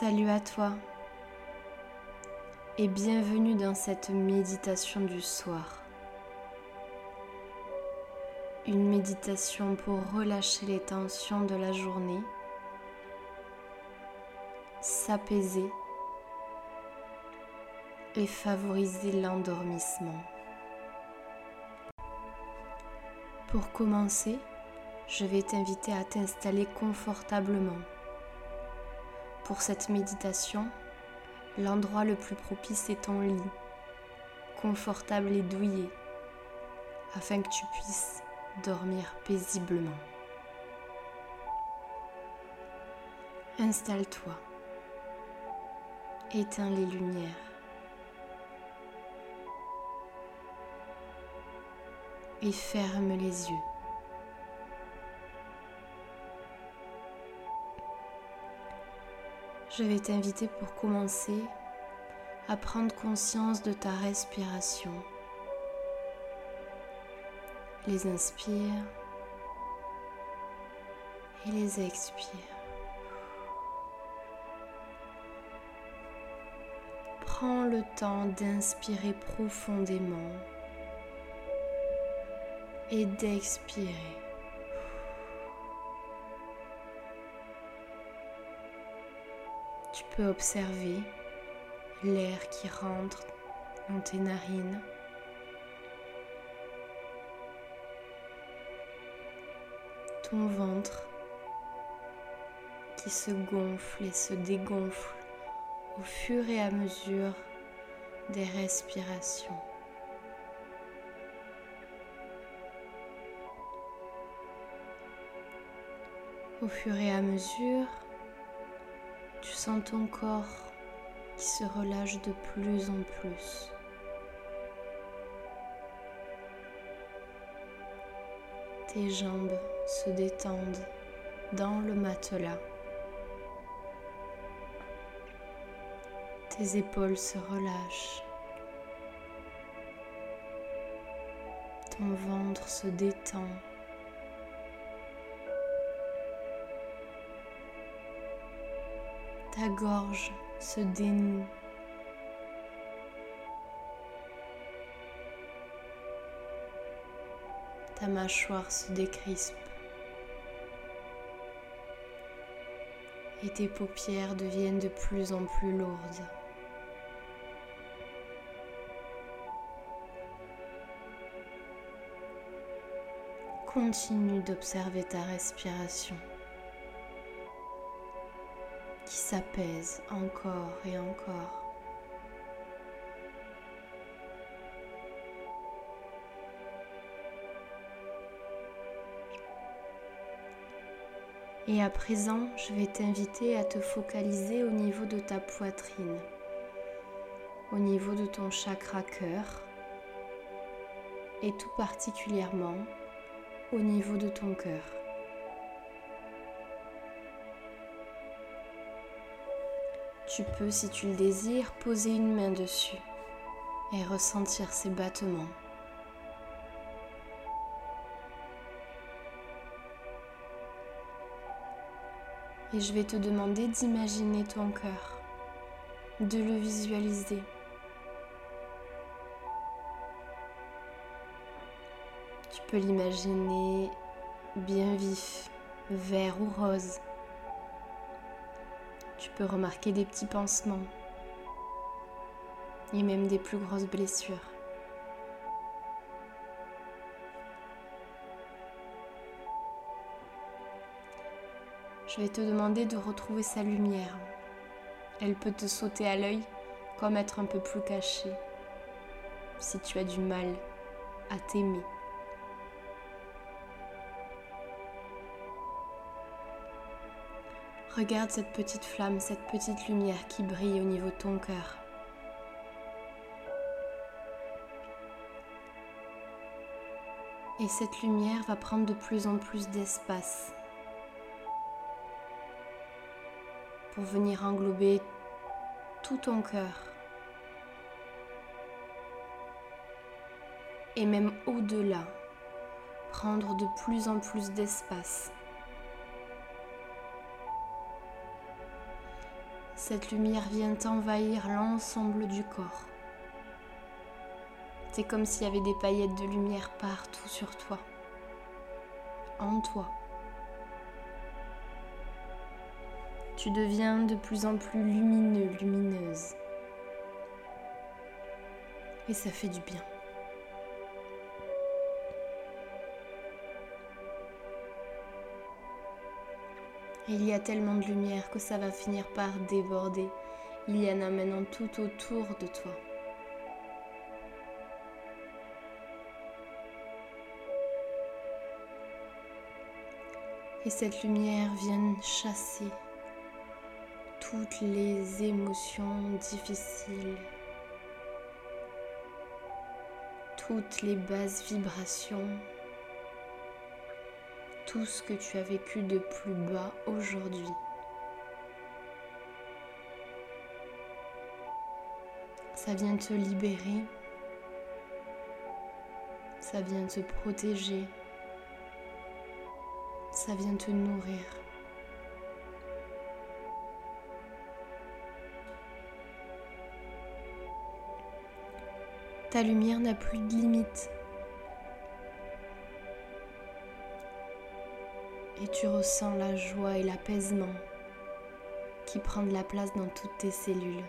Salut à toi et bienvenue dans cette méditation du soir. Une méditation pour relâcher les tensions de la journée, s'apaiser et favoriser l'endormissement. Pour commencer, je vais t'inviter à t'installer confortablement pour cette méditation, l'endroit le plus propice est ton lit, confortable et douillet, afin que tu puisses dormir paisiblement. Installe-toi, éteins les lumières et ferme les yeux. Je vais t'inviter pour commencer à prendre conscience de ta respiration. Les inspire et les expire. Prends le temps d'inspirer profondément et d'expirer. Peux observer l'air qui rentre dans tes narines. Ton ventre qui se gonfle et se dégonfle au fur et à mesure des respirations. Au fur et à mesure tu sens ton corps qui se relâche de plus en plus. Tes jambes se détendent dans le matelas. Tes épaules se relâchent. Ton ventre se détend. Ta gorge se dénoue. Ta mâchoire se décrispe. Et tes paupières deviennent de plus en plus lourdes. Continue d'observer ta respiration qui s'apaise encore et encore. Et à présent, je vais t'inviter à te focaliser au niveau de ta poitrine, au niveau de ton chakra cœur et tout particulièrement au niveau de ton cœur. Tu peux, si tu le désires, poser une main dessus et ressentir ses battements. Et je vais te demander d'imaginer ton cœur, de le visualiser. Tu peux l'imaginer bien vif, vert ou rose. Tu peux remarquer des petits pansements et même des plus grosses blessures. Je vais te demander de retrouver sa lumière. Elle peut te sauter à l'œil comme être un peu plus cachée si tu as du mal à t'aimer. Regarde cette petite flamme, cette petite lumière qui brille au niveau de ton cœur. Et cette lumière va prendre de plus en plus d'espace pour venir englober tout ton cœur. Et même au-delà, prendre de plus en plus d'espace. Cette lumière vient envahir l'ensemble du corps. C'est comme s'il y avait des paillettes de lumière partout sur toi, en toi. Tu deviens de plus en plus lumineux, lumineuse. Et ça fait du bien. Il y a tellement de lumière que ça va finir par déborder. Il y en a maintenant tout autour de toi. Et cette lumière vient chasser toutes les émotions difficiles, toutes les basses vibrations tout ce que tu as vécu de plus bas aujourd'hui. Ça vient te libérer, ça vient te protéger, ça vient te nourrir. Ta lumière n'a plus de limite. Tu ressens la joie et l'apaisement qui prennent la place dans toutes tes cellules.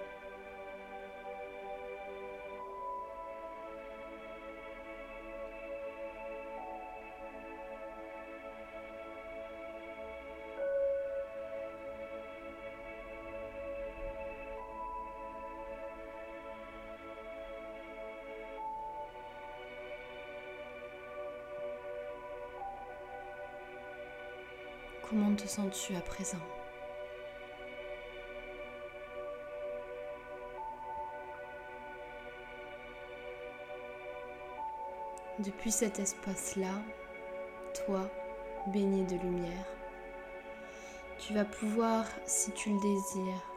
Comment te sens-tu à présent Depuis cet espace-là, toi, baigné de lumière, tu vas pouvoir, si tu le désires,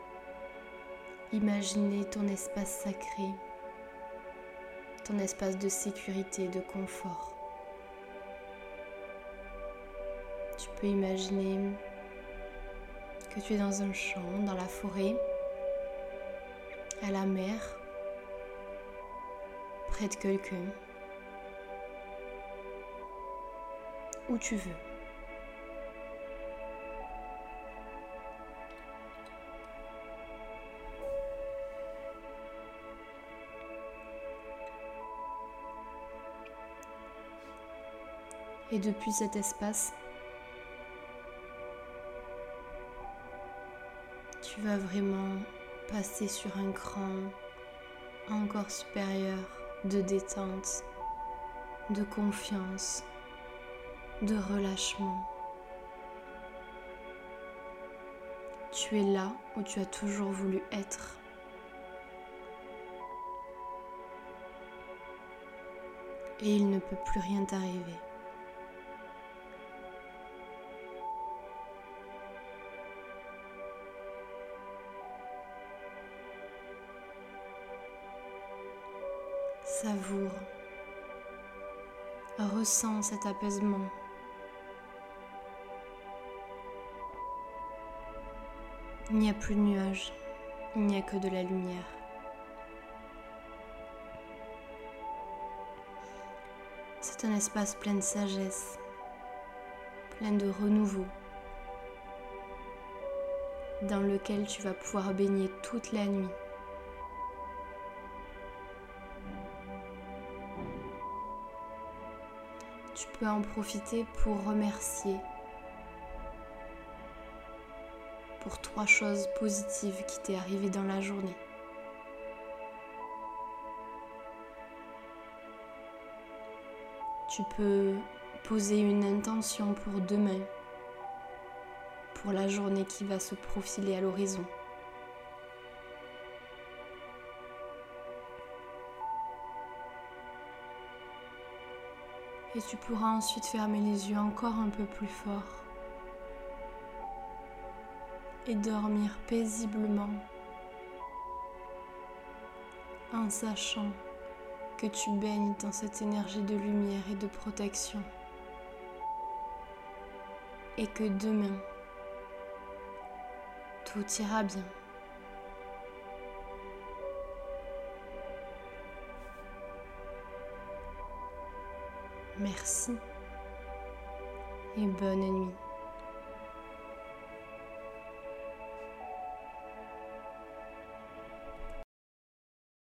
imaginer ton espace sacré, ton espace de sécurité, de confort. Tu peux imaginer que tu es dans un champ, dans la forêt, à la mer, près de quelqu'un, où tu veux. Et depuis cet espace, tu vas vraiment passer sur un cran encore supérieur de détente, de confiance, de relâchement. Tu es là où tu as toujours voulu être. Et il ne peut plus rien t'arriver. Savoure. Ressens cet apaisement. Il n'y a plus de nuages, il n'y a que de la lumière. C'est un espace plein de sagesse, plein de renouveau, dans lequel tu vas pouvoir baigner toute la nuit. Tu peux en profiter pour remercier pour trois choses positives qui t'est arrivées dans la journée. Tu peux poser une intention pour demain, pour la journée qui va se profiler à l'horizon. Et tu pourras ensuite fermer les yeux encore un peu plus fort. Et dormir paisiblement. En sachant que tu baignes dans cette énergie de lumière et de protection. Et que demain tout ira bien Merci et bonne nuit.